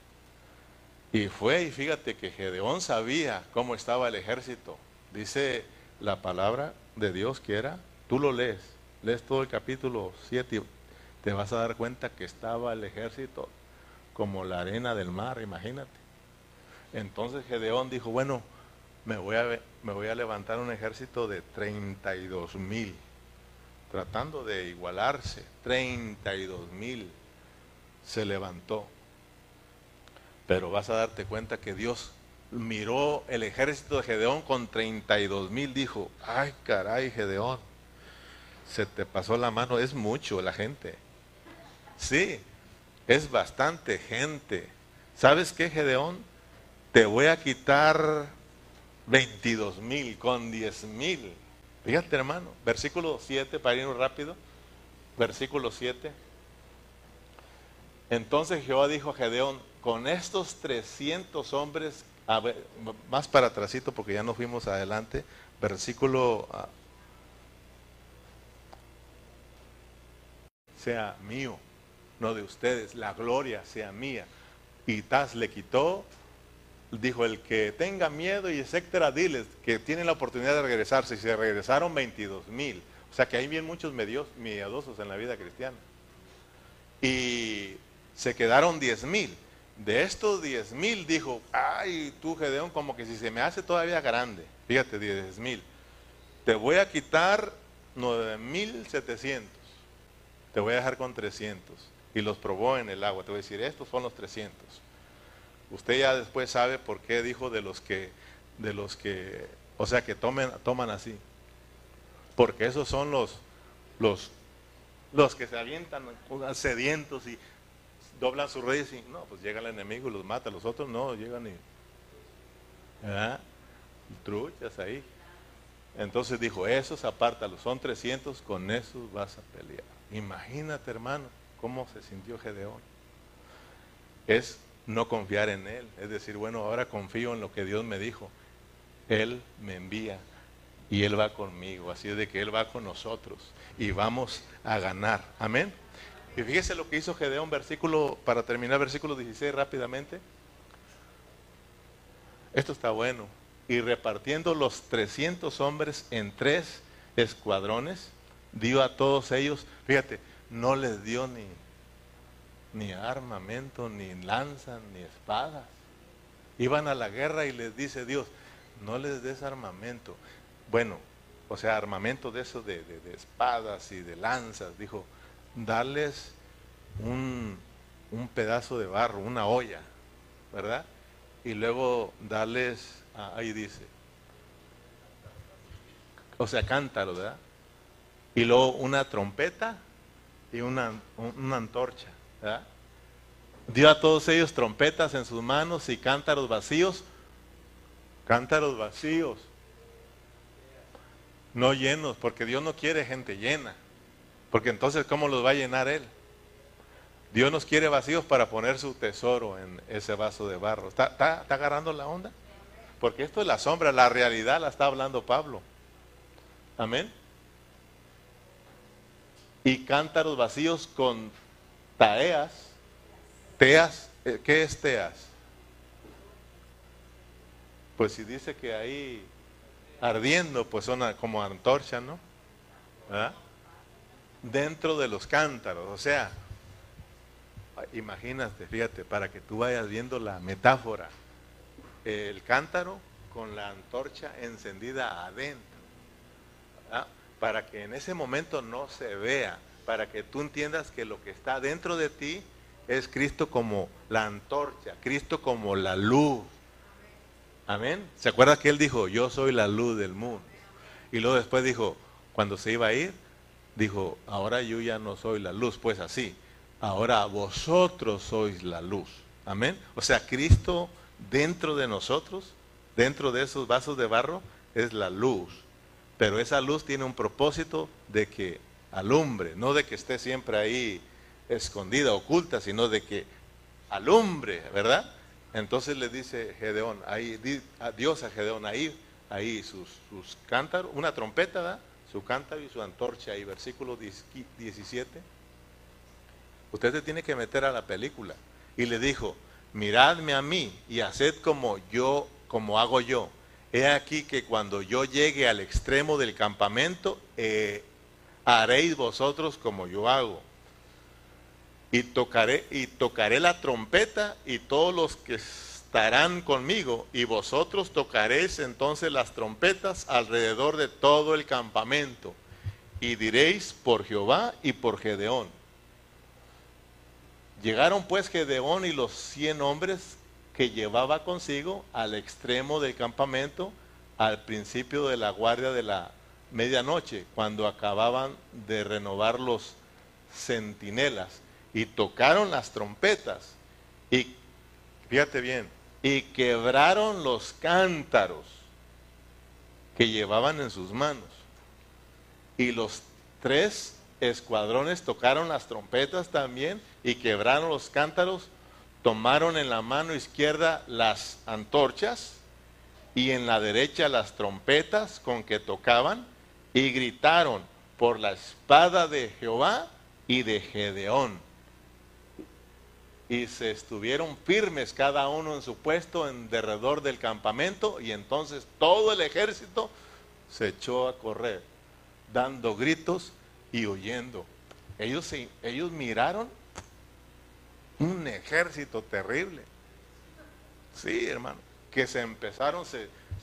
Y fue y fíjate que Gedeón sabía cómo estaba el ejército. Dice la palabra de Dios que era, tú lo lees, lees todo el capítulo 7 y te vas a dar cuenta que estaba el ejército como la arena del mar, imagínate. Entonces Gedeón dijo, bueno, me voy a, levantar un ejército de 32 mil, tratando de igualarse, 32 mil se levantó. Pero vas a darte cuenta que Dios miró el ejército de Gedeón con 32 mil, dijo, ay caray Gedeón, se te pasó la mano, es mucho la gente. Sí, es bastante gente. ¿Sabes qué, Gedeón? Te voy a quitar 22 mil con 10 mil. Fíjate, hermano, versículo 7, para ir rápido. Versículo 7. Entonces Jehová dijo a Gedeón, con estos 300 hombres, a ver, más para atrásito porque ya nos fuimos adelante, versículo ah, sea mío, no de ustedes, la gloria sea mía. Y Taz le quitó dijo, el que tenga miedo y etcétera, diles que tienen la oportunidad de regresarse. Y se regresaron 22 mil. O sea que hay bien muchos miedosos en la vida cristiana. Y se quedaron 10 mil. De estos 10 mil dijo, ay, tú Gedeón, como que si se me hace todavía grande. Fíjate, 10 mil. Te voy a quitar 9.700. Te voy a dejar con 300. Y los probó en el agua. Te voy a decir, estos son los 300. Usted ya después sabe por qué dijo de los que, de los que, o sea, que tomen, toman así. Porque esos son los, los, los que se avientan sedientos y doblan sus redes y no, pues llega el enemigo y los mata. Los otros no, llegan y. Truchas ahí. Entonces dijo, esos apártalos, son 300, con esos vas a pelear. Imagínate, hermano, cómo se sintió Gedeón. Es no confiar en Él. Es decir, bueno, ahora confío en lo que Dios me dijo. Él me envía y Él va conmigo. Así es de que Él va con nosotros y vamos a ganar. Amén. Y fíjese lo que hizo Gedeón, versículo, para terminar, versículo 16 rápidamente. Esto está bueno. Y repartiendo los 300 hombres en tres escuadrones, dio a todos ellos, fíjate, no les dio ni, ni armamento, ni lanzas, ni espadas. Iban a la guerra y les dice Dios, no les des armamento. Bueno, o sea, armamento de eso de, espadas y de lanzas. Dijo, darles un, un, pedazo de barro, una olla, ¿verdad? Y luego darles, ah, ahí dice, o sea, cántaro, ¿verdad? Y luego una trompeta y una, una antorcha. Dio a todos ellos trompetas en sus manos y cántaros vacíos. Cántaros vacíos. No llenos, porque Dios no quiere gente llena. Porque entonces, ¿cómo los va a llenar Él? Dios nos quiere vacíos para poner su tesoro en ese vaso de barro. ¿Está, está agarrando la onda? Porque esto es la sombra, la realidad la está hablando Pablo. Amén. Y cántaros vacíos con taeas. Teas, eh, ¿qué es teas? Pues si dice que ahí ardiendo, pues son como antorcha, ¿no? Dentro de los cántaros, o sea, imagínate, fíjate, para que tú vayas viendo la metáfora, el cántaro con la antorcha encendida adentro, para que en ese momento no se vea, para que tú entiendas que lo que está dentro de ti es Cristo como la antorcha, Cristo como la luz. Amén. ¿Se acuerda que él dijo, yo soy la luz del mundo? Y luego después dijo, cuando se iba a ir, dijo, ahora yo ya no soy la luz, pues así, ahora vosotros sois la luz. Amén. O sea, Cristo dentro de nosotros, dentro de esos vasos de barro, es la luz. Pero esa luz tiene un propósito de que alumbre, no de que esté siempre ahí escondida, oculta, sino de que alumbre, ¿verdad? Entonces le dice Gedeón, ahí, Dios a Gedeón, ahí, ahí sus, sus cántaros, una trompeta, ¿verdad? Su cántaro y su antorcha, ahí, versículo 17. Usted se tiene que meter a la película. Y le dijo, miradme a mí y haced como yo, como hago yo. He aquí que cuando yo llegue al extremo del campamento, eh, haréis vosotros como yo hago y tocaré y tocaré la trompeta y todos los que estarán conmigo y vosotros tocaréis entonces las trompetas alrededor de todo el campamento y diréis por Jehová y por Gedeón. Llegaron pues Gedeón y los cien hombres que llevaba consigo al extremo del campamento al principio de la guardia de la medianoche, cuando acababan de renovar los centinelas y tocaron las trompetas y, fíjate bien, y quebraron los cántaros que llevaban en sus manos. Y los tres escuadrones tocaron las trompetas también y quebraron los cántaros, tomaron en la mano izquierda las antorchas y en la derecha las trompetas con que tocaban y gritaron por la espada de Jehová y de Gedeón y se estuvieron firmes cada uno en su puesto en derredor del campamento y entonces todo el ejército se echó a correr dando gritos y huyendo. Ellos, ellos miraron un ejército terrible. Sí, hermano, que se empezaron,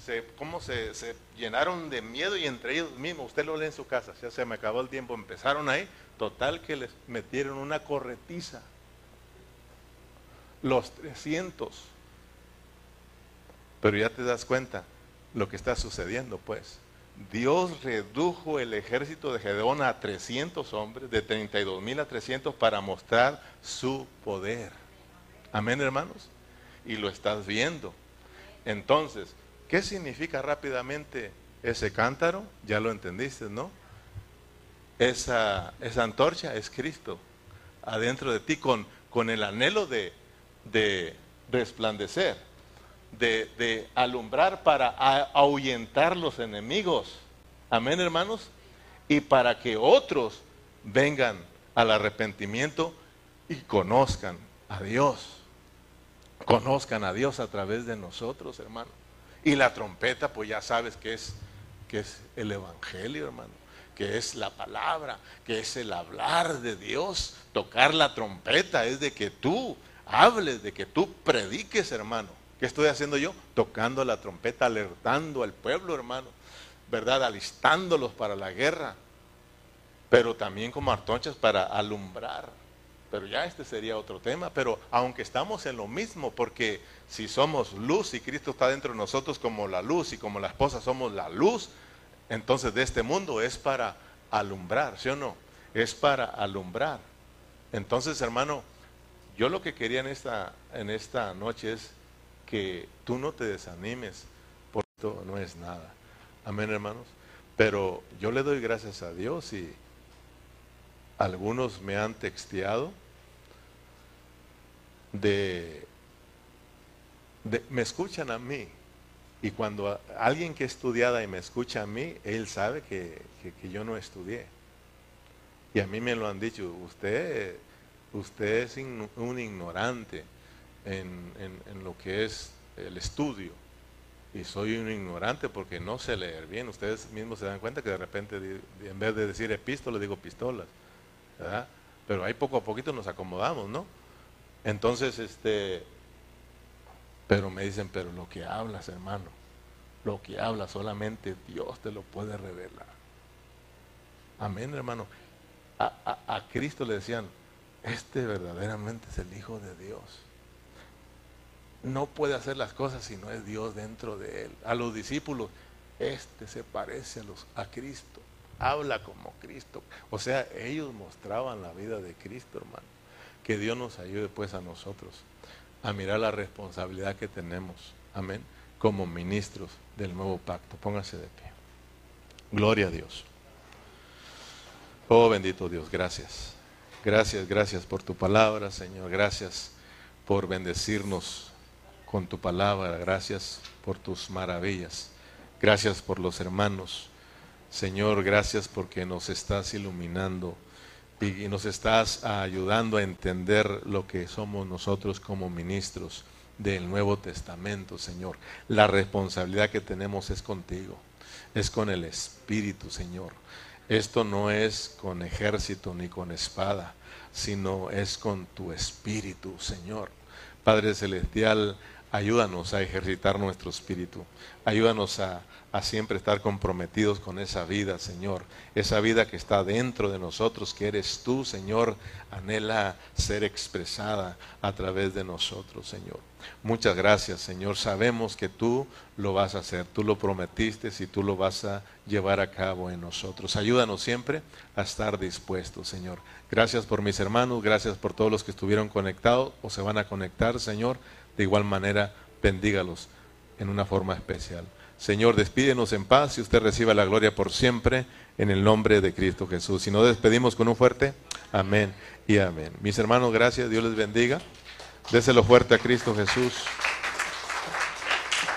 se, ¿cómo se, se, llenaron de miedo y entre ellos mismos, usted lo lee en su casa, ya se me acabó el tiempo, empezaron ahí, total que les metieron una corretiza los 300. Pero ya te das cuenta lo que está sucediendo, pues. Dios redujo el ejército de Gedeón a 300 hombres, de 32 mil a 300, para mostrar su poder. Amén, hermanos. Y lo estás viendo. Entonces, ¿qué significa rápidamente ese cántaro? Ya lo entendiste, ¿no? Esa, esa antorcha es Cristo adentro de ti con, con el anhelo de, de resplandecer, de, alumbrar para ahuyentar los enemigos. Amén, hermanos. Y para que otros vengan al arrepentimiento y conozcan a Dios. Conozcan a Dios a través de nosotros, hermano. Y la trompeta, pues ya sabes que es, que es el Evangelio, hermano. Que es la palabra, que es el hablar de Dios. Tocar la trompeta es de que tú hables, de que tú prediques, hermano. ¿Qué estoy haciendo yo? Tocando la trompeta, alertando al pueblo, hermano. ¿Verdad? Alistándolos para la guerra. Pero también como artonchas para alumbrar. Pero ya este sería otro tema. Pero aunque estamos en lo mismo, porque si somos luz y Cristo está dentro de nosotros como la luz y como la esposa somos la luz, entonces de este mundo es para alumbrar, ¿sí o no? Es para alumbrar. Entonces, hermano, yo lo que quería en esta, en esta noche es que tú no te desanimes, porque esto no es nada. Amén, hermanos. Pero yo le doy gracias a Dios y algunos me han texteado de, me escuchan a mí. Y cuando alguien que estudiada y me escucha a mí, él sabe que, que yo no estudié. Y a mí me lo han dicho, usted usted es un ignorante en, lo que es el estudio. Y soy un ignorante porque no sé leer bien. Ustedes mismos se dan cuenta que de repente, en vez de decir epístola, digo pistolas. Pero ahí poco a poquito nos acomodamos, ¿no? Entonces, este, pero me dicen, pero lo que hablas, hermano, lo que hablas solamente Dios te lo puede revelar. Amén, hermano. a Cristo le decían, este verdaderamente es el Hijo de Dios. No puede hacer las cosas si no es Dios dentro de él. A los discípulos, este se parece a, los, a Cristo, habla como Cristo. O sea, ellos mostraban la vida de Cristo, hermano. Que Dios nos ayude pues a nosotros a mirar la responsabilidad que tenemos, amén, como ministros del nuevo pacto. Póngase de pie. Gloria a Dios. Oh bendito Dios, gracias. Gracias, gracias por tu palabra, Señor. Gracias por bendecirnos con tu palabra. Gracias por tus maravillas. Gracias por los hermanos. Señor, gracias porque nos estás iluminando y nos estás ayudando a entender lo que somos nosotros como ministros del Nuevo Testamento, Señor. La responsabilidad que tenemos es contigo, es con el Espíritu, Señor. Esto no es con ejército ni con espada, sino es con tu Espíritu, Señor. Padre Celestial, ayúdanos a ejercitar nuestro espíritu. Ayúdanos a a siempre estar comprometidos con esa vida, Señor. Esa vida que está dentro de nosotros, que eres tú, Señor, anhela ser expresada a través de nosotros, Señor. Muchas gracias, Señor. Sabemos que tú lo vas a hacer, tú lo prometiste y tú lo vas a llevar a cabo en nosotros. Ayúdanos siempre a estar dispuestos, Señor. Gracias por mis hermanos, gracias por todos los que estuvieron conectados o se van a conectar, Señor. De igual manera, bendígalos en una forma especial. Señor, despídenos en paz y usted reciba la gloria por siempre en el nombre de Cristo Jesús. Y nos despedimos con un fuerte amén y amén. Mis hermanos, gracias, Dios les bendiga. Déselo fuerte a Cristo Jesús.